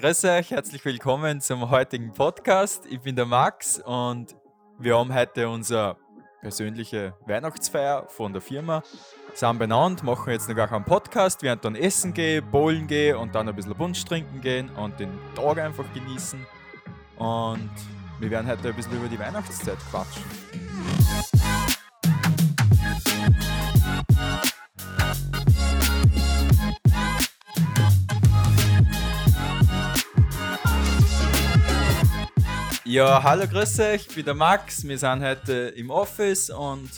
Grüß euch, herzlich willkommen zum heutigen Podcast. Ich bin der Max und wir haben heute unsere persönliche Weihnachtsfeier von der Firma. Sind benannt, machen jetzt noch gar einen Podcast, werden dann essen gehen, bowlen gehen und dann ein bisschen Punsch trinken gehen und den Tag einfach genießen. Und wir werden heute ein bisschen über die Weihnachtszeit quatschen. Ja, hallo, grüß euch, ich bin der Max. Wir sind heute im Office und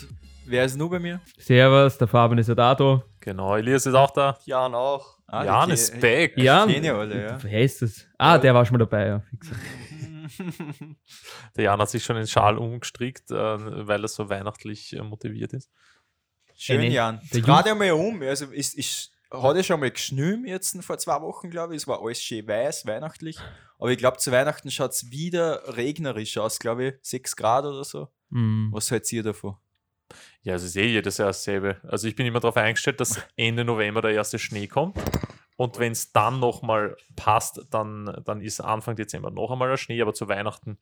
wer ist nur bei mir? Servus, der Fabian ist ja da. da. Genau, Elias ist auch da. Jan auch. Ah, Jan die- ist back. Jan, Kennen ja alle, ja. wer ist das? Ah, der war schon mal dabei, ja. fix. Der Jan hat sich schon den Schal umgestrickt, äh, weil er so weihnachtlich motiviert ist. Schön, Jan. der Dreh dir mal um. Also, ist, ist, hat er schon mal geschnürt jetzt vor zwei Wochen, glaube ich. Es war alles schön weiß, weihnachtlich. Aber ich glaube, zu Weihnachten schaut es wieder regnerisch aus, glaube ich. 6 Grad oder so. Mm. Was haltet ihr davon? Ja, es ist eh jedes Jahr dasselbe. Also ich bin immer darauf eingestellt, dass Ende November der erste Schnee kommt. Und wenn es dann nochmal passt, dann, dann ist Anfang Dezember noch einmal der Schnee, aber zu Weihnachten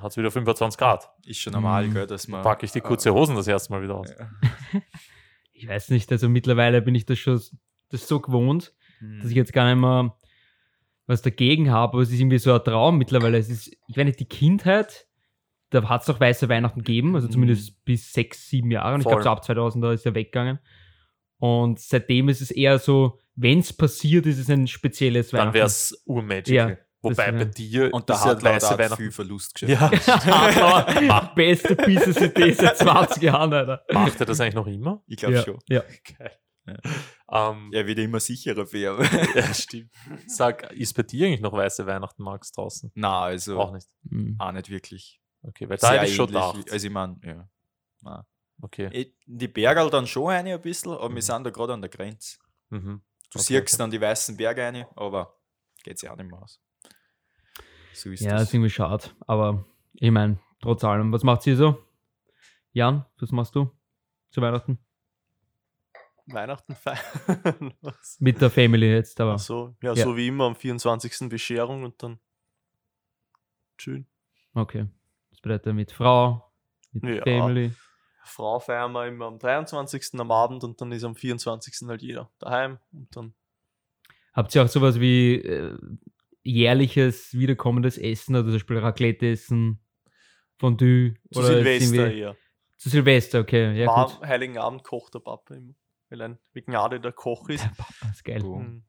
hat es wieder 25 Grad. Ist schon normal, Mm. gell, dass man. Packe ich die kurze Hosen das erste Mal wieder aus. Ja. Ich weiß nicht, also mittlerweile bin ich das schon das so gewohnt, Hm. dass ich jetzt gar nicht mehr was dagegen habe, aber es ist irgendwie so ein Traum mittlerweile. Es ist, ich weiß nicht, die Kindheit, da hat es doch weiße Weihnachten gegeben, also zumindest bis sechs, sieben Jahre. Und ich glaube, so ab 2000 da ist er weggegangen. Und seitdem ist es eher so, wenn es passiert, ist es ein spezielles Dann Weihnachten. wäre es urmagical. Ja, Wobei bei dir Und da ist ja hat man weiße da Weihnachten. viel Verlust geschafft. Ja, Beste Business-Idee seit 20 Jahren, Alter. macht er das eigentlich noch immer? Ich glaube ja, schon. Ja. Geil. Ja. Ähm, Er wird immer sicherer für ihn. Ja, stimmt. Sag, ist bei dir eigentlich noch weiße Weihnachten, Max, draußen? Nein, also Auch nicht. Mhm. auch nicht wirklich. Okay, weil da hätte ich schon gedacht. Also ich meine, ja. Nein. Okay. Die Berge dann schon eine ein bisschen, aber wir sind da gerade an der Grenze. Mhm. Du Okay, siehst dann die weißen Berge eine, aber geht ja auch nicht mehr aus. So ist Ja, das. ist irgendwie schade. Aber ich meine, trotz allem, was macht ihr so? Jan, was machst du zu Weihnachten? Weihnachten feiern. Mit der Family jetzt, aber. Ach so, ja, Ja. so wie immer am 24. Bescherung und dann schön. Okay. Das bedeutet mit Frau, mit Ja. Family. Frau feiern wir immer am 23. am Abend und dann ist am 24. halt jeder daheim und dann Habt ihr auch sowas wie äh, jährliches wiederkommendes Essen, also zum Beispiel Raclette essen, Fondue? zu oder Silvester eher. Zu Silvester, okay. Ja, War, gut. Heiligen Abend kocht der Papa immer, weil ein wie Gnade der Koch ist. Der Papa ist geil. Mhm.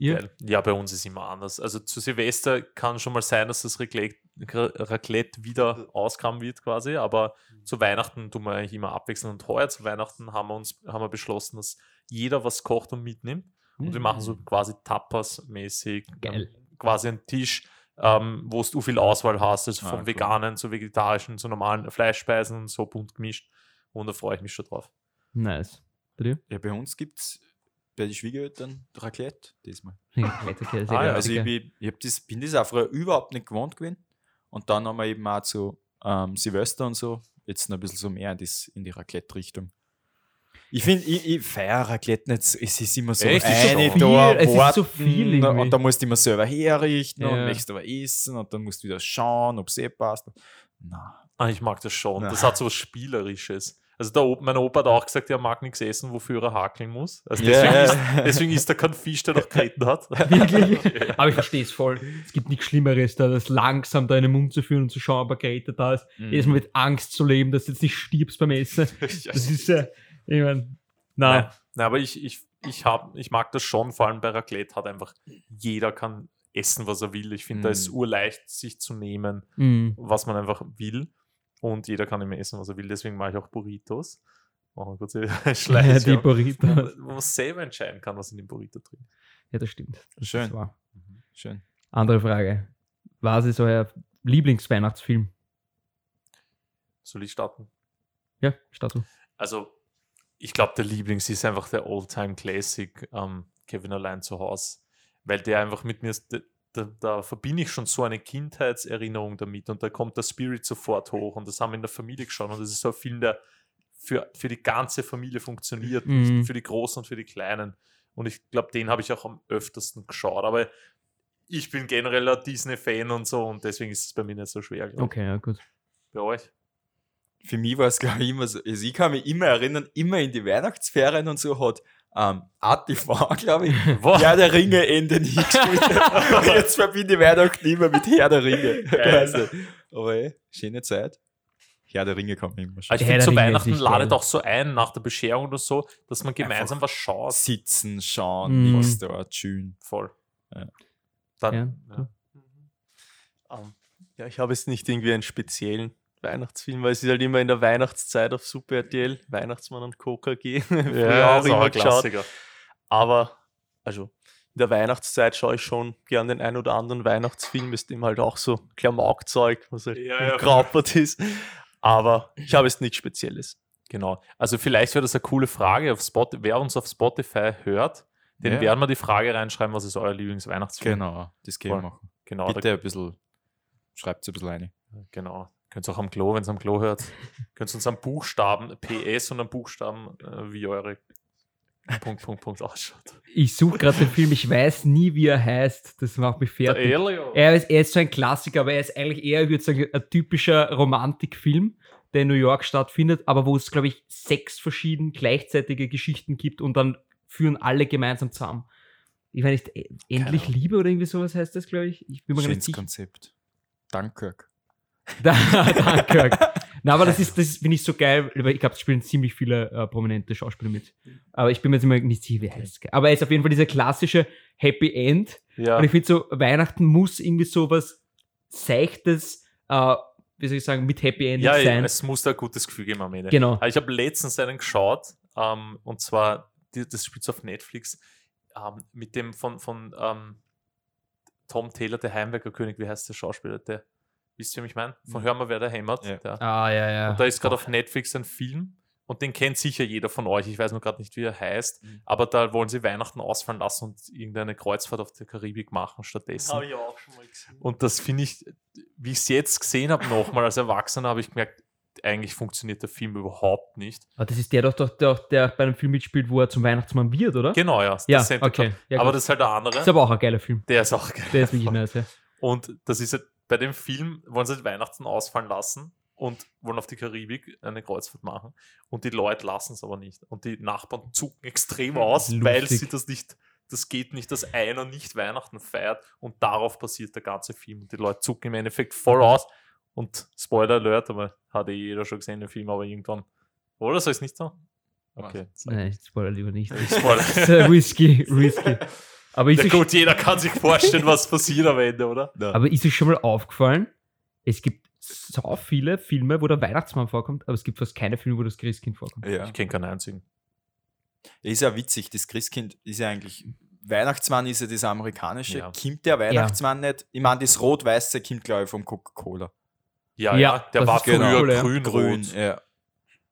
Geil. Ja, bei uns ist immer anders. Also zu Silvester kann schon mal sein, dass das Raclette, Raclette wieder auskramen wird quasi, aber zu Weihnachten tun wir eigentlich immer abwechseln. Und heuer zu Weihnachten haben wir uns haben wir beschlossen, dass jeder was kocht und mitnimmt. Und wir machen so quasi Tapas-mäßig. Geil. Quasi einen Tisch, ähm, wo du viel Auswahl hast, also Ah, vom cool. veganen zu vegetarischen, zu normalen Fleischspeisen und so bunt gemischt. Und da freue ich mich schon drauf. Nice. Bei dir? Ja, bei uns gibt es bei den Schwiegereltern Raclette diesmal. Raclette, okay, sehr Ah, ja. Also ich, bin, ich das, bin das auch früher überhaupt nicht gewohnt gewesen. Und dann haben wir eben auch zu ähm, Silvester und so jetzt noch ein bisschen so mehr in, das, in die Raclette-Richtung. Ich finde, ich, ich feiere Raclette nicht. so- Es ist immer so Echt? Es ist so eine viel, da, es ist so viel irgendwie. und dann musst du immer selber herrichten Ja. und möchtest aber essen und dann musst du wieder schauen, ob es eh passt. Na, Ah, ich mag das schon. Ja. Das hat so was Spielerisches. Also der Opa, mein Opa hat auch gesagt, er mag nichts essen, wofür er hakeln muss. Also deswegen, ist, deswegen ist er kein Fisch, der noch Kreten hat. Wirklich? Aber ich verstehe es voll. Es gibt nichts Schlimmeres, da das langsam da in den Mund zu führen und zu schauen, ob er gerettet da ist. Mhm. Jedes Mal mit Angst zu leben, dass du jetzt nicht stirbst beim Essen. Das ist ja, ich meine, Nein, nein. nein, aber ich, ich, ich, hab, ich mag das schon, vor allem bei Raclette hat einfach jeder kann essen, was er will. Ich finde, da ist es Mhm. urleicht, sich zu nehmen, Mhm. was man einfach will. Und jeder kann immer essen, was er will. Deswegen mache ich auch Burritos. Machen wir kurz eine Ja, die Burrito. wo, man- selber entscheiden kann, was in dem Burrito drin ist. Ja, das stimmt. Das Schön. wahr. Schön. Andere Frage. Was ist euer Lieblingsweihnachtsfilm? Soll ich starten? Ja, start du. Also, ich glaube, der Lieblings ist einfach der All-Time Classic ähm, Kevin allein zu Hause, weil der einfach mit mir, ist- da, da, da verbinde ich schon so eine Kindheitserinnerung damit und da kommt der Spirit sofort hoch und das haben wir in der Familie geschaut und das ist so ein Film, der für, für die ganze Familie funktioniert, Mhm. für die Großen und für die Kleinen. Und ich glaube, den habe ich auch am öftesten geschaut. Aber ich bin generell ein Disney-Fan und so und deswegen ist es bei mir nicht so schwer. glaub. Okay, ja, gut. Bei euch? Für mich war es, glaube ich, immer so. Also ich kann mich immer erinnern, immer in die Weihnachtsferien und so hat ähm, ATV, glaube ich, Wow. Herr der Ringe Ende nie gespielt. Jetzt verbinde ich Weihnachten immer mit Herr der Ringe. Geil. Aber ey, schöne Zeit. Herr der Ringe kann man immer schon. Also ich finde, zu Weihnachten ladet auch so ein, nach der Bescherung oder so, dass man gemeinsam Einfach was schaut. Sitzen, schauen, Mm. nichts dort, schön. Voll. Ja. Dann, Ja, ja. cool. Ähm, ja, ich habe jetzt nicht irgendwie einen speziellen Weihnachtsfilm, weil es ist halt immer in der Weihnachtszeit auf Super RTL, Weihnachtsmann und Coca G. Ja, auch auch immer ein geschaut. Klassiker. Aber, also, in der Weihnachtszeit schaue ich schon gern den ein oder anderen Weihnachtsfilm, ist dem halt auch so Klamaukzeug, was halt Ja, ja, ist. Aber ich habe jetzt nichts Spezielles. Genau. Also vielleicht wäre das eine coole Frage auf Spot wer uns auf Spotify hört, den Ja. werden wir die Frage reinschreiben, was ist euer Lieblingsweihnachtsfilm? Genau, das können wir machen. Genau, Bitte ein bisschen, schreibt es ein bisschen rein. Da, genau. Könnt ihr auch am Klo, wenn es am Klo hört, könnt ihr uns am Buchstaben PS und am Buchstaben, äh, wie eure Punkt, Punkt, Punkt ausschaut. Ich suche gerade den Film, ich weiß nie, wie er heißt. Das macht mich Der fertig. Elio. Er ist, er ist so ein Klassiker, aber er ist eigentlich eher, ich würde sagen, ein typischer Romantikfilm, der in New York stattfindet, aber wo es, glaube ich, sechs verschiedene gleichzeitige Geschichten gibt und dann führen alle gemeinsam zusammen. Ich weiß nicht, e- endlich. Liebe oder irgendwie sowas heißt das, glaube ich. Ich bin mir gar nicht Schönes sicher. Konzept. Dunkirk. Dunkirk. Na, aber das ist, das finde ich so geil, weil ich glaube, es spielen ziemlich viele äh, prominente Schauspieler mit. Aber ich bin mir jetzt immer nicht sicher, wie heißt. Aber er ist auf jeden Fall dieser klassische Happy End. Ja, Und ich finde so, Weihnachten muss irgendwie so was Seichtes, äh, wie soll ich sagen, mit Happy End ja, sein. es muss da ein gutes Gefühl geben am Ende. Genau. Ich habe letztens einen geschaut, ähm, und zwar, die, das spielt auf Netflix, ähm, mit dem von, von ähm, Tom Taylor, der Heimwerker-König, wie heißt der Schauspieler? Der, wisst ihr, wie ich meine? Von Hör mal, wer da hämmert. Ja. Der, Ah, ja, ja. und da ist gerade auf Netflix ein Film und den kennt sicher jeder von euch. Ich weiß nur gerade nicht, wie er heißt, Mhm. aber da wollen sie Weihnachten ausfallen lassen und irgendeine Kreuzfahrt auf der Karibik machen stattdessen. ich auch schon mal gesehen. Und das finde ich, wie ich es jetzt gesehen habe, nochmal als Erwachsener, habe ich gemerkt, eigentlich funktioniert der Film überhaupt nicht. Aber das ist der doch, doch der, der bei einem Film mitspielt, wo er zum Weihnachtsmann wird, oder? Genau, ja. Ja, okay. Ja, aber das ist halt der andere. Ist aber auch ein geiler Film. der ist auch geil. Der ist wirklich nice, ja. Und das ist halt, bei dem Film wollen sie halt Weihnachten ausfallen lassen und wollen auf die Karibik eine Kreuzfahrt machen. Und die Leute lassen es aber nicht. Und die Nachbarn zucken extrem aus, weil Lustig. sie das nicht, das geht nicht, dass einer nicht Weihnachten feiert und darauf basiert der ganze Film. Und die Leute zucken im Endeffekt voll aus. Und Spoiler Alert, aber hat eh jeder schon gesehen, den Film, aber irgendwann. Oder soll ich es nicht sagen? Okay. Nein, ich. spoiler lieber nicht. Ich spoiler. Risky, risky. Aber ist, Ja euch, gut, jeder kann sich vorstellen, was passiert am Ende, oder? aber ist euch schon mal aufgefallen, es gibt so viele Filme, wo der Weihnachtsmann vorkommt, aber es gibt fast keine Filme, wo das Christkind vorkommt. Ja. Ich kenne keinen einzigen. Ist ja witzig, das Christkind ist ja eigentlich. Weihnachtsmann ist ja das amerikanische. Ja. Kommt der Weihnachtsmann nicht? Ich meine, das Rot-Weiße kommt, glaube ich, vom Coca-Cola. Ja, Ja, ja, der das war ist früher genau, ja. grün, Grün, ja.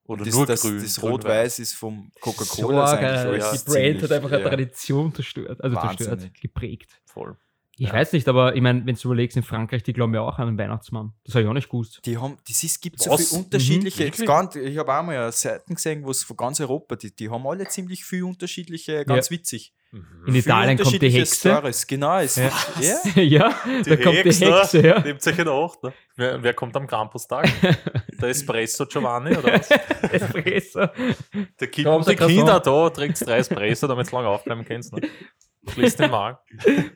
Oder das, nur das, grün. Das Rot-Weiß ist vom So Coca-Cola. geil. alles ja. Die ziemlich, Brand hat einfach eine ja. Tradition zerstört, also zerstört, Wahnsinnig. geprägt. Voll. Ich Ja. weiß nicht, aber ich meine, wenn du überlegst, in Frankreich, die glauben ja auch an den Weihnachtsmann. Das habe ich auch nicht gewusst. Die haben, das ist, gibt so viele unterschiedliche. Mhm, ganz, ich habe auch mal Seiten gesehen, wo es von ganz Europa, die, die haben alle ziemlich viel unterschiedliche, ganz witzig. In. Italien kommt die Hexe. Stories. Genau, es, Ja. ja. ja, da kommt die Hexe, ja. Nehmt euch in Acht. Ne? Wer, wer kommt am Krampustag? der Espresso Giovanni oder was? Espresso. Der gibt Kommt die der Kinder da, trinkt drei Espresso, damit es lange aufbleiben kannst. Ne? Schließt den Magen.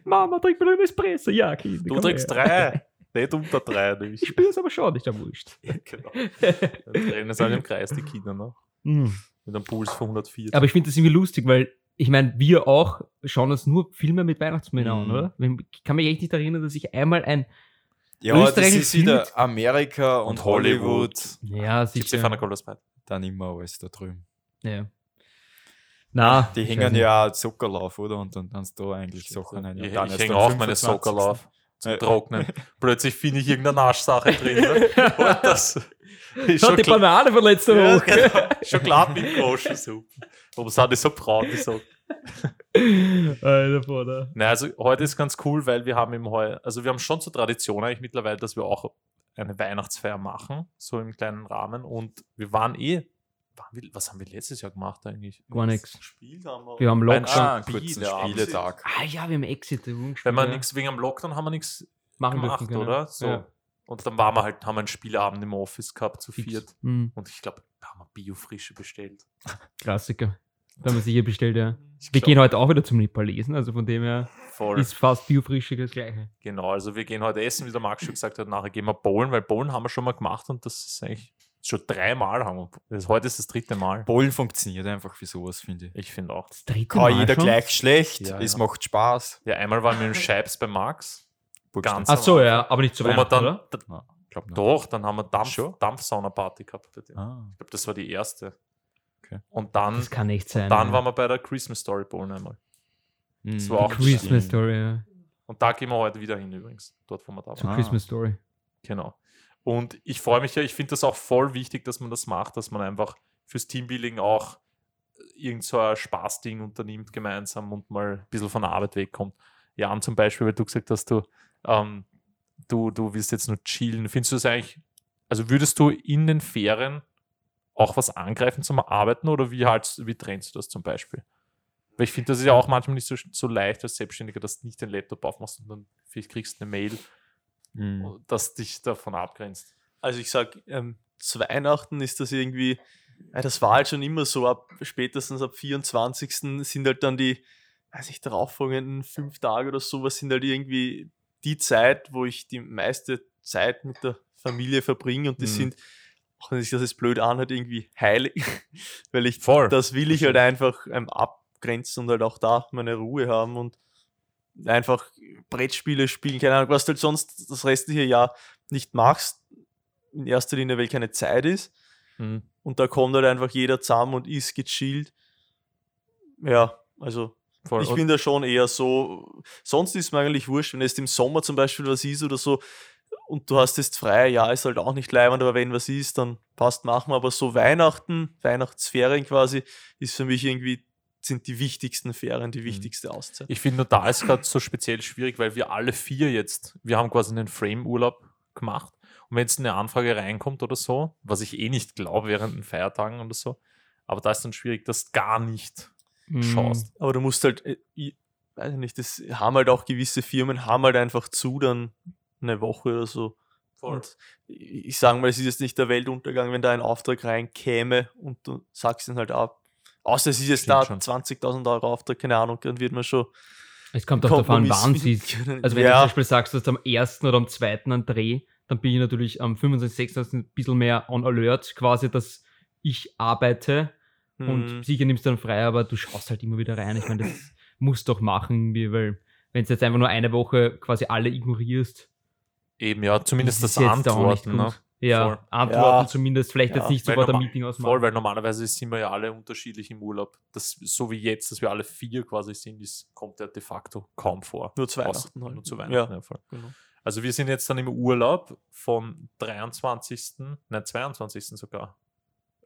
Mama, trink mir noch einen Espresso. Ja, Kind. Du trinkst her. drei. Nicht unter drei. Ich Nicht. spüre es aber schon, ist ja wurscht. genau. Dann rennen sie alle im Kreis, die Kinder. Ne? Mhm. Mit einem Puls von 104. Aber ich finde das irgendwie lustig, weil ich meine, wir auch schauen uns nur Filme mit Weihnachtsmännern Mhm. an, oder? Ich kann mich echt nicht erinnern, dass ich einmal ein. ja, das Österreich ist wieder Amerika und, Und Hollywood. Hollywood. Ja, sicher. Cola Sprite? Dann immer alles da drüben. Ja. Na, Die hängen ja auch Zuckerlauf, oder? Und dann kannst du da eigentlich Sachen rein. Ich, ich hänge auch meine 25.. Zum Ja. Trocknen. Plötzlich finde ich irgendeine Naschsache drin. Ne? Und das ist Hat schon, die Banane von letzter ja, Woche. genau, schon klar mit Groschensuppe. Aber sind die so braun, Socken. Alter. Nein, also heute ist ganz cool, weil wir haben im heu, also wir haben schon zur Tradition eigentlich mittlerweile, dass wir auch eine Weihnachtsfeier machen, so im kleinen Rahmen. Und wir waren eh wir, was haben wir letztes Jahr gemacht eigentlich? Gar nichts. Gespielt haben wir. Wir haben Ein Lockdown. Ah, kurzen. Spieletag. Ah ja, wir haben Exit gespielt. Wenn man ja. nichts wegen am Lockdown haben wir nichts machen gemacht, dürfen können. oder? So. Ja. Und dann waren wir halt, haben wir einen Spielabend im Office gehabt zu Fix. viert. Mhm. Und ich glaube, da haben wir Biofrische bestellt. Klassiker. Da haben wir sicher bestellt, ja. Ich Wir glaub, gehen heute auch wieder zum Nipalesen, also von dem her voll. ist fast biofrische das gleiche. Genau, also wir gehen heute essen, wie der Max schon gesagt hat, nachher gehen wir bowlen, weil bowlen haben wir schon mal gemacht und das ist eigentlich schon dreimal haben wir. Das, heute ist das dritte Mal. Bowlen funktioniert einfach für sowas, finde ich. Ich finde auch. Das dritte Kann Mal jeder schon? gleich schlecht, Ja, es ja. macht Spaß. Ja, einmal waren wir im Scheibs bei Max. Ganz Ach so, ja, aber nicht zu Weihnachten, dann, oder? da, Glaub nicht. doch, dann haben wir Dampf, Schon? Dampfsauna-Party gehabt. Ah. Ich glaube, das war die erste. Okay. Und dann, Das kann echt sein. dann ja. waren wir bei der Christmas Story Bowlen einmal. Mhm. war auch Christmas Story, ja. Und da gehen wir heute wieder hin übrigens. Dort, wo wir da Zu waren. Ah. Christmas Story. Genau. Und ich freue mich ja, ich finde das auch voll wichtig, dass man das macht, dass man einfach fürs Teambuilding auch irgend so ein Spaßding unternimmt gemeinsam und mal ein bisschen von der Arbeit wegkommt. Jan zum Beispiel, weil du gesagt hast, du, ähm, du, du willst jetzt nur chillen. Findest du das eigentlich, also würdest du in den Ferien auch was angreifen zum Arbeiten oder wie halt, wie trennst du das zum Beispiel? Weil ich finde, das ist ja auch manchmal nicht so, so leicht als Selbstständiger, dass du nicht den Laptop aufmachst und dann vielleicht kriegst du eine Mail, Mhm. das dich davon abgrenzt. Also ich sag, ähm, zu Weihnachten ist das irgendwie, ja, das war halt schon immer so, ab spätestens ab 24. sind halt dann die, weiß ich, darauffolgenden fünf Tage oder sowas sind halt irgendwie die Zeit, wo ich die meiste Zeit mit der Familie verbringe und die Mhm. sind, auch wenn sich das jetzt blöd anhört, irgendwie heilig, weil ich, Voll. das will ich halt einfach ähm, abgrenzen und halt auch da meine Ruhe haben und einfach Brettspiele spielen, keine Ahnung, was du halt sonst das restliche Jahr nicht machst, in erster Linie, weil keine Zeit ist. Mhm. Und da kommt halt einfach jeder zusammen und ist gechillt. Ja, also Voll. ich bin da schon eher so. Sonst ist mir eigentlich wurscht, wenn jetzt im Sommer zum Beispiel was ist oder so und du hast jetzt frei, ja, ist halt auch nicht leibend, aber wenn was ist, dann passt, machen wir. Aber so Weihnachten, Weihnachtsferien quasi, ist für mich irgendwie, sind die wichtigsten Ferien, die wichtigste Auszeit. ich finde nur da ist gerade so speziell schwierig, weil wir alle vier jetzt, wir haben quasi einen Frame-Urlaub gemacht. Und wenn jetzt eine Anfrage reinkommt oder so, was ich eh nicht glaube während den Feiertagen oder so, aber da ist dann schwierig, dass du gar nicht Mhm. schaust. Aber du musst halt, äh, ich weiß nicht, das haben halt auch gewisse Firmen, haben halt einfach zu dann eine Woche oder so. Und ich ich sage mal, es ist jetzt nicht der Weltuntergang, wenn da ein Auftrag reinkäme und du sagst ihn halt ab. Außer es ist jetzt Stimmt da schon. 20.000 Euro Auftrag, keine Ahnung, dann wird man schon. Es kommt auch davon, wann sie. Also wenn du zum ja, Beispiel sagst, du hast am 1. oder am 2. einen Dreh, dann bin ich natürlich am 25. 26. ein bisschen mehr on alert, quasi, dass ich arbeite und mhm. sicher nimmst du dann frei, aber du schaust halt immer wieder rein. Ich meine, das musst du doch machen, irgendwie, weil wenn du jetzt einfach nur eine Woche quasi alle ignorierst, Eben, ja, zumindest das nicht Antworten. Ne? Ja, Voll. Antworten Ja. zumindest, vielleicht Ja, jetzt nicht sofort ein Meeting ausmachen. Voll, weil normalerweise sind wir ja alle unterschiedlich im Urlaub. Das, so wie jetzt, dass wir alle vier quasi sind, das kommt ja de facto kaum vor. Nur zu Weihnachten halt. Nur zu Weihnachten, Ja. ja. voll. Genau. Also wir sind jetzt dann im Urlaub vom 23., nein, 22. sogar,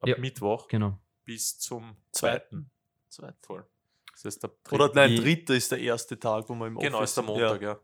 ab Ja. Mittwoch Genau. bis zum Zweiten. 2. Zweiten. Voll. Das heißt, der Oder dritte- nein, dritter ist der erste Tag, wo man im Genau, Office ist der. Montag, ja.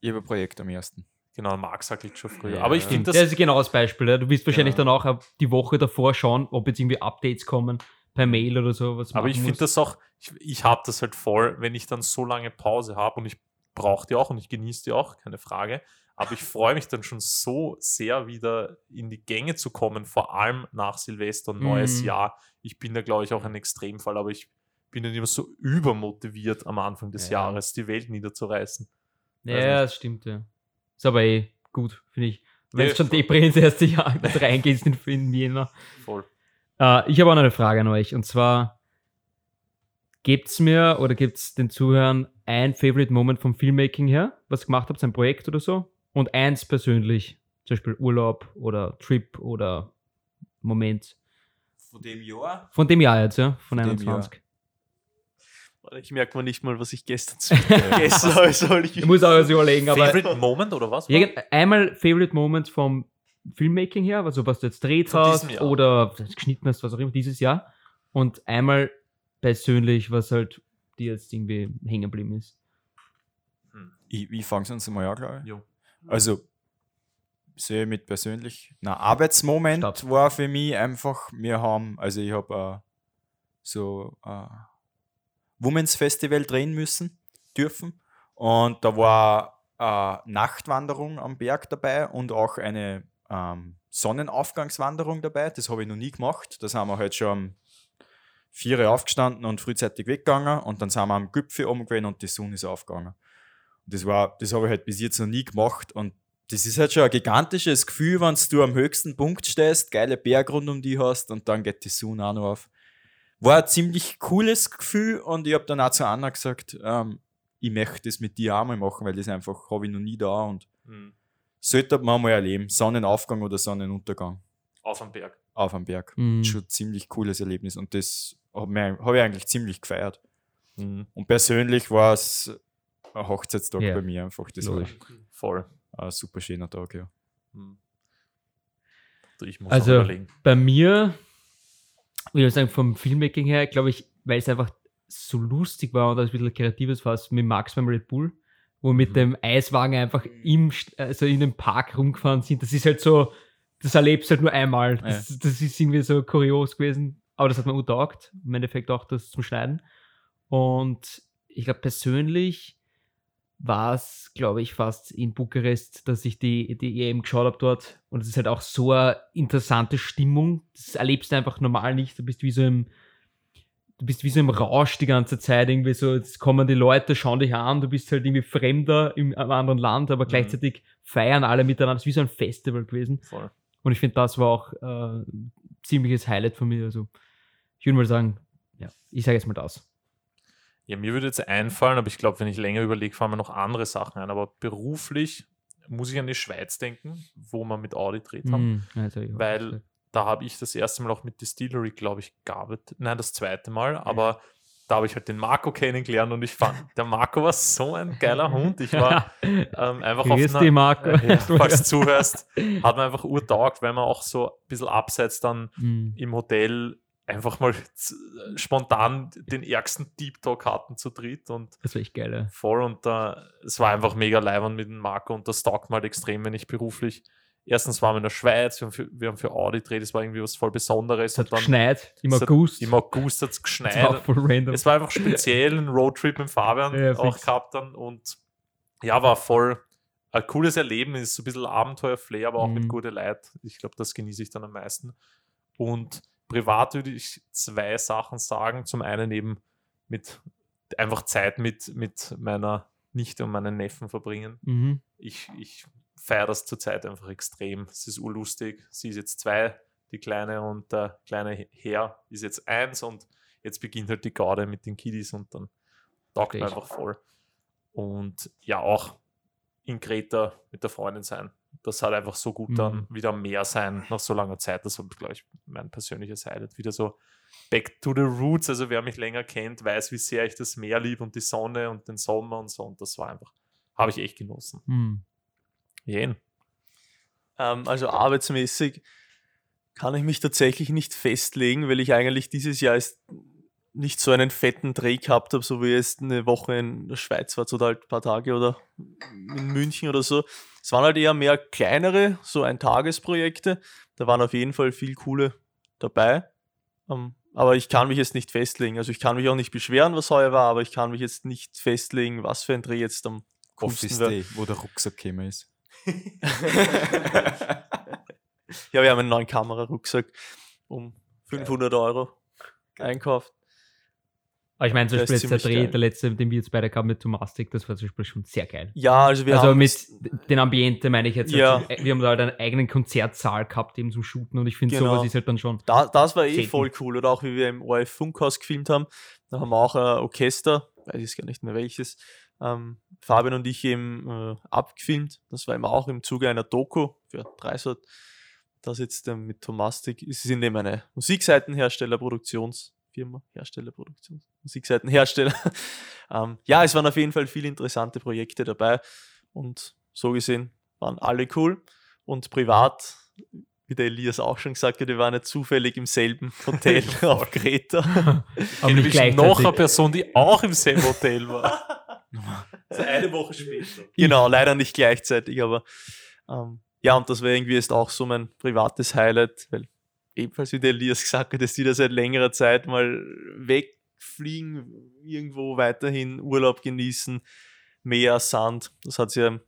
Ich habe ein Projekt am ersten. Genau, Marc sagt jetzt schon früher. Ja. Aber ich Ja. finde Das, das, ist genau das Beispiel. Ja. Du wirst wahrscheinlich Genau. dann auch die Woche davor schauen, ob jetzt irgendwie Updates kommen per Mail oder so. Was aber ich finde das auch, ich, ich habe das halt voll, wenn ich dann so lange Pause habe und ich brauche die auch und ich genieße die auch, keine Frage. Aber ich freue mich dann schon so sehr wieder in die Gänge zu kommen, vor allem nach Silvester und neues Mhm. Jahr. Ich bin da, glaube ich, auch ein Extremfall, aber ich bin dann immer so übermotiviert am Anfang des Ja. Jahres, die Welt niederzureißen. Ja, das stimmt, ja. Ist aber eh gut, finde ich. Wenn es schon. Depri ins erste Jahr reingehst in, in Jänner. Voll. Äh, ich habe auch noch eine Frage an euch. Und zwar, gebt's mir oder gibt's den Zuhörern ein Favorite Moment vom Filmmaking her, was ihr gemacht habt, ein Projekt oder so? Und eins persönlich, zum Beispiel Urlaub oder Trip oder Moment. Von dem Jahr? Von dem Jahr jetzt, ja? Von, Von dem 21. Ich merke mal nicht mal, was ich gestern zu gegessen habe. Soll ich Ich muss auch erst überlegen, aber Favorite Moment oder was? Irgend, einmal Favorite Moment vom Filmmaking her, also was du jetzt dreht hast oder was geschnitten hast, was auch immer, dieses Jahr. Und einmal persönlich, was halt dir jetzt irgendwie hängen geblieben ist. Ich, ich fange sonst mal an, glaube ich. Jo. Also, sehe mit persönlich. Na, Arbeitsmoment Stopp. war für mich einfach, wir haben, also ich habe äh, so äh, Women's Festival drehen müssen, dürfen. Und da war äh, Nachtwanderung am Berg dabei und auch eine ähm, Sonnenaufgangswanderung dabei. Das habe ich noch nie gemacht. Da sind wir halt schon um 4 Uhr aufgestanden und frühzeitig weggegangen und dann sind wir am Gipfel gewesen und die Sonne ist aufgegangen. Und das das habe ich halt bis jetzt noch nie gemacht und das ist halt schon ein gigantisches Gefühl, wenn du am höchsten Punkt stehst, geile Berg rund um die hast und dann geht die Sonne auch noch auf. War ein ziemlich cooles Gefühl und ich habe dann auch zu Anna gesagt, ähm, ich möchte das mit dir auch mal machen, weil das einfach habe ich noch nie da und Mhm. sollte man mal erleben. Sonnenaufgang oder Sonnenuntergang Auf am Berg. auf am Berg. Mhm. Schon ein ziemlich cooles Erlebnis und das habe hab ich eigentlich ziemlich gefeiert. Mhm. Und persönlich war es ein Hochzeitstag Ja. bei mir einfach. Das Logisch. Voll. war ein super schöner Tag, ja. Mhm. Muss Also-. Bei mir, würde sagen, vom Filmmaking her, glaube ich, weil es einfach so lustig war und ein bisschen kreatives war, es mit Max beim Red Bull, wo mit Mhm. dem Eiswagen einfach im, St- also in dem Park rumgefahren sind. Das ist halt so, das erlebst du halt nur einmal. Das, das ist irgendwie so kurios gewesen. Aber das hat mir gut taugt. Im Endeffekt auch das zum Schneiden. Und ich glaube, persönlich war es, glaube ich, fast in Bukarest, dass ich die, die EM geschaut habe dort. Und es ist halt auch so eine interessante Stimmung. Das erlebst du einfach normal nicht. Du bist wie so im, du bist wie so im Rausch die ganze Zeit. Irgendwie so, jetzt kommen die Leute, schauen dich an, du bist halt irgendwie Fremder im einem anderen Land, aber Mhm. gleichzeitig feiern alle miteinander. Es ist wie so ein Festival gewesen. Voll. Und ich finde, das war auch äh, ein ziemliches Highlight von mir. Also, ich würde mal sagen, ja, ich sage jetzt mal das. Ja, mir würde jetzt einfallen, aber ich glaube, wenn ich länger überlege, fallen mir noch andere Sachen ein. Aber beruflich muss ich an die Schweiz denken, wo wir mit Audi dreht haben. Mm, also, Weil da habe ich das erste Mal auch mit Distillery, glaube ich, gearbeitet. Nein, das zweite Mal, aber da habe ich halt den Marco kennengelernt und ich fand, der Marco war so ein geiler Hund. Ich war ähm, einfach auf Grüß einer, dich, Marco. ja, falls du zuhörst, hat man einfach urtaugt, weil man auch so ein bisschen abseits dann Mm, im Hotel einfach mal z- spontan den ärgsten Deep Talk hatten zu dritt und das war echt geil. Ja. voll und da, es war einfach mega leibend mit dem Marco und das taugt mal extrem, wenn ich beruflich erstens waren wir in der Schweiz, wir haben für, wir haben für Audi gedreht, das war irgendwie was voll Besonderes Es hat geschneit im es hat- August. im August hat es war geschneit. voll random. Es war einfach speziell ein Roadtrip mit Fabian Ja, auch fix. gehabt dann und ja, war voll ein cooles Erlebnis, so ein bisschen Abenteuer-Flair, aber auch mit Mhm. gute Leid. Ich glaube, das genieße ich dann am meisten. Und privat würde ich zwei Sachen sagen. Zum einen eben mit einfach Zeit mit, mit meiner Nichte und meinen Neffen verbringen. mhm. Ich, ich feiere das zurzeit einfach extrem. Es ist urlustig. Sie ist jetzt zwei, die Kleine, und der kleine Herr ist jetzt eins und jetzt beginnt halt die Garde mit den Kiddies und dann taugt ich. einfach voll. Und ja, auch in Kreta mit der Freundin sein. Das hat einfach so gut dann Mhm. wieder mehr sein nach so langer Zeit. Das war, glaube ich, mein persönliches Highlight. Wieder so back to the roots. Also wer mich länger kennt, weiß, wie sehr ich das Meer liebe und die Sonne und den Sommer und so. Und das war einfach, habe ich echt genossen. Mm. Jen. Ähm, also arbeitsmäßig kann ich mich tatsächlich nicht festlegen, weil ich eigentlich dieses Jahr ist nicht so einen fetten Dreh gehabt habe, so wie jetzt eine Woche in der Schweiz war, oder halt ein paar Tage oder in München oder so. Es waren halt eher mehr kleinere, so ein Tagesprojekte. Da waren auf jeden Fall viel coole dabei. Ähm, aber ich kann mich jetzt nicht festlegen. Also ich kann mich auch nicht beschweren, was heuer war, aber ich kann mich jetzt nicht festlegen, was für ein Dreh jetzt am coolsten wäre. Day, wo der Rucksack gekommen ist. Ja, wir haben einen neuen Kamerarucksack um 500 Euro einkauft. Aber ich meine, zum Beispiel jetzt der Dreh, geil. der letzte, den wir jetzt beide gehabt mit Tomastik, das war zum Beispiel schon sehr geil. Ja, also wir also haben mit den Ambiente meine ich jetzt. Ja. Also, wir haben da halt einen eigenen Konzertsaal gehabt, eben zum Shooten und ich finde, Genau. sowas ist halt dann schon. da, das war eh Selten. voll cool. Oder auch wie wir im ORF Funkhaus gefilmt haben, da haben wir auch ein Orchester, weiß ich gar nicht mehr welches, ähm, Fabian und ich eben äh, abgefilmt. Das war eben auch im Zuge einer Doku für Dreisat. Das jetzt ähm, mit Tomastik. Es sind eben eine Musikseitenhersteller, Produktionsfirma, Hersteller, Produktions, Musikseitenhersteller. ähm, ja, es waren auf jeden Fall viele interessante Projekte dabei und so gesehen waren alle cool und privat, wie der Elias auch schon gesagt hat, wir waren ja zufällig im selben Hotel auf Kreta. Aber nicht ich gleichzeitig. noch eine Person, die auch im selben Hotel war. eine Woche später. genau, leider nicht gleichzeitig, aber ähm, ja, und das wäre irgendwie jetzt auch so mein privates Highlight, weil ebenfalls wie der Elias gesagt hat, dass die da seit längerer Zeit mal wegfliegen, irgendwo weiterhin Urlaub genießen, Meer, Sand. Das hat sie ja im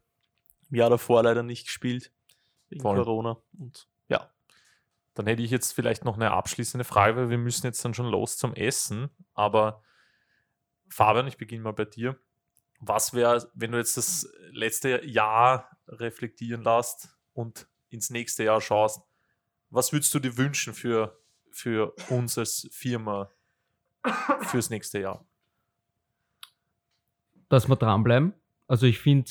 Jahr davor leider nicht gespielt, wegen Voll. Corona. Und ja, Dann hätte ich jetzt vielleicht noch eine abschließende Frage, weil wir müssen jetzt dann schon los zum Essen. Aber Fabian, ich beginne mal bei dir. Was wäre, wenn du jetzt das letzte Jahr reflektieren lässt und ins nächste Jahr schaust, was würdest du dir wünschen für, für uns als Firma fürs nächste Jahr? dass wir dranbleiben. Also ich finde,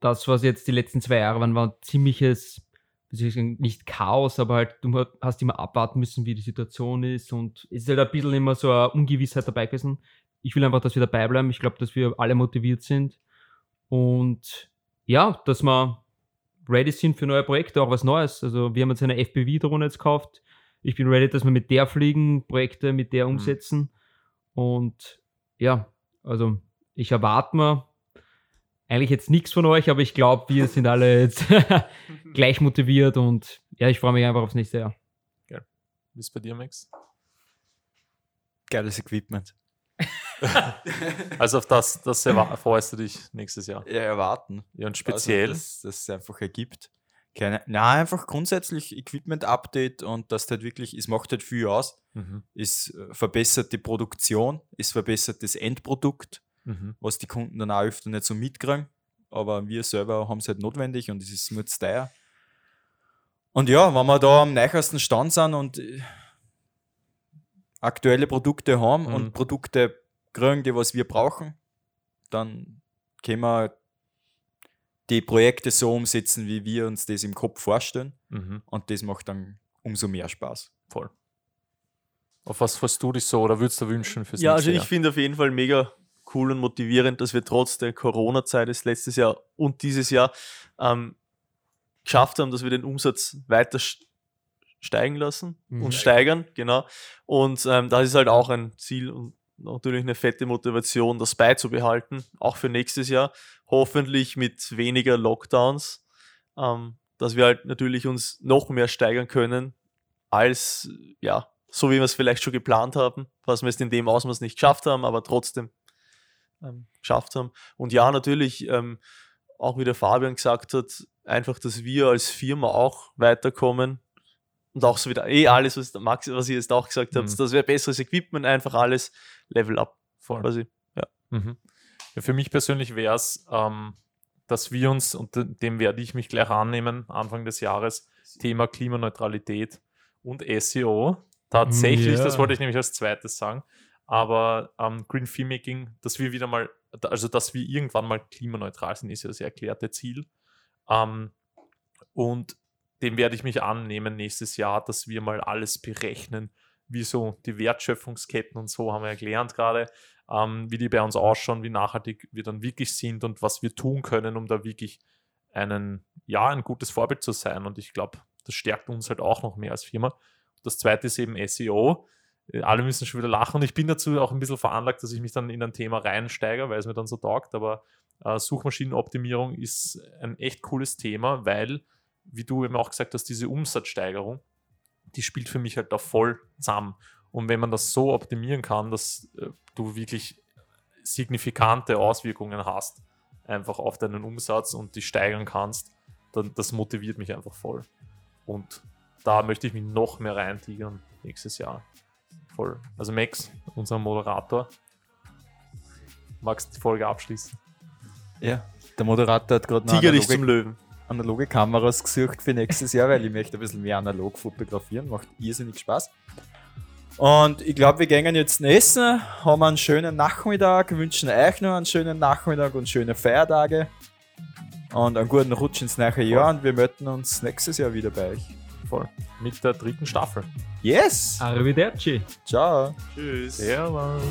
das, was jetzt die letzten zwei Jahre waren, war ein ziemliches, nicht Chaos, aber halt, du hast immer abwarten müssen, wie die Situation ist und es ist halt ein bisschen immer so eine Ungewissheit dabei gewesen. Ich will einfach, dass wir dabei bleiben. Ich glaube, dass wir alle motiviert sind und ja, dass wir ready sind für neue Projekte, auch was Neues. Also wir haben jetzt eine FPV-Drohne jetzt gekauft. Ich bin ready, dass wir mit der fliegen, Projekte mit der umsetzen. Und ja, also ich erwarte mir eigentlich jetzt nichts von euch, aber ich glaube, wir sind alle jetzt gleich motiviert und ja, ich freue mich einfach aufs nächste Jahr. Wie ist bei dir, Max? Geiles Equipment. Also auf das, das freust du dich nächstes Jahr. Ja, erwarten. Ja, und speziell. Also, dass dass es einfach ergibt. Keine, na, einfach grundsätzlich Equipment-Update und das halt wirklich, es macht halt viel aus. Mhm. Es äh, verbessert die Produktion, es verbessert das Endprodukt, Mhm. was die Kunden dann auch öfter nicht so mitkriegen. Aber wir selber haben es halt notwendig und es ist nur zu teuer. Und ja, wenn wir da am neuesten Stand sind und äh, aktuelle Produkte haben Mhm. und Produkte kriegen, die was wir brauchen, dann können wir die Projekte so umsetzen, wie wir uns das im Kopf vorstellen. Mhm. Und das macht dann umso mehr Spaß. Voll. Auf was freust du dich so oder würdest du wünschen fürs Ja, also ich finde auf jeden Fall mega cool und motivierend, dass wir trotz der Corona-Zeit des letztes Jahr und dieses Jahr ähm, geschafft haben, dass wir den Umsatz weiter st- steigen lassen Mhm. und steigern, genau. Und ähm, das ist halt auch ein Ziel und natürlich eine fette Motivation, das beizubehalten, auch für nächstes Jahr. Hoffentlich mit weniger Lockdowns, ähm, dass wir halt natürlich uns noch mehr steigern können, als ja, so wie wir es vielleicht schon geplant haben, was wir jetzt in dem Ausmaß nicht geschafft haben, aber trotzdem ähm, geschafft haben. Und ja, natürlich, ähm, auch wie der Fabian gesagt hat, einfach, dass wir als Firma auch weiterkommen und auch so wieder eh alles, was Max, was ihr jetzt auch gesagt habt, Mhm. dass wir besseres Equipment, einfach alles Level up Voll. quasi. Mhm. Ja, für mich persönlich wäre es, ähm, dass wir uns, und de- dem werde ich mich gleich annehmen, Anfang des Jahres, Thema Klimaneutralität und SEO. Tatsächlich, Ja. das wollte ich nämlich als zweites sagen, aber ähm, Green Filmmaking, dass wir wieder mal, also dass wir irgendwann mal klimaneutral sind, ist ja das erklärte Ziel. Ähm, und dem werde ich mich annehmen nächstes Jahr, dass wir mal alles berechnen, wie so die Wertschöpfungsketten und so haben wir ja gelernt gerade, ähm, wie die bei uns ausschauen, wie nachhaltig wir dann wirklich sind und was wir tun können, um da wirklich einen, ja, ein gutes Vorbild zu sein. Und ich glaube, das stärkt uns halt auch noch mehr als Firma. Das zweite ist eben SEO. Äh, Alle müssen schon wieder lachen und ich bin dazu auch ein bisschen veranlagt, dass ich mich dann in ein Thema reinsteige, weil es mir dann so taugt. Aber äh, Suchmaschinenoptimierung ist ein echt cooles Thema, weil, wie du eben auch gesagt hast, diese Umsatzsteigerung, die spielt für mich halt da voll zusammen. Und wenn man das so optimieren kann, dass äh, du wirklich signifikante Auswirkungen hast, einfach auf deinen Umsatz und die steigern kannst, dann das motiviert mich einfach voll. Und da möchte ich mich noch mehr reintigern nächstes Jahr. Voll. Also Max, unser Moderator, magst du die Folge abschließen? Ja, der Moderator hat gerade Tiger dich zum Löwen. Analoge Kameras gesucht für nächstes Jahr, weil ich möchte ein bisschen mehr analog fotografieren. Macht irrsinnig Spaß. Und ich glaube, wir gehen jetzt essen, haben einen schönen Nachmittag, wünschen euch noch einen schönen Nachmittag und schöne Feiertage. Und einen guten Rutsch ins neue Jahr und wir melden uns nächstes Jahr wieder bei euch. Voll. Mit der dritten Staffel. Yes! Arrivederci. Ciao! Tschüss. Servus.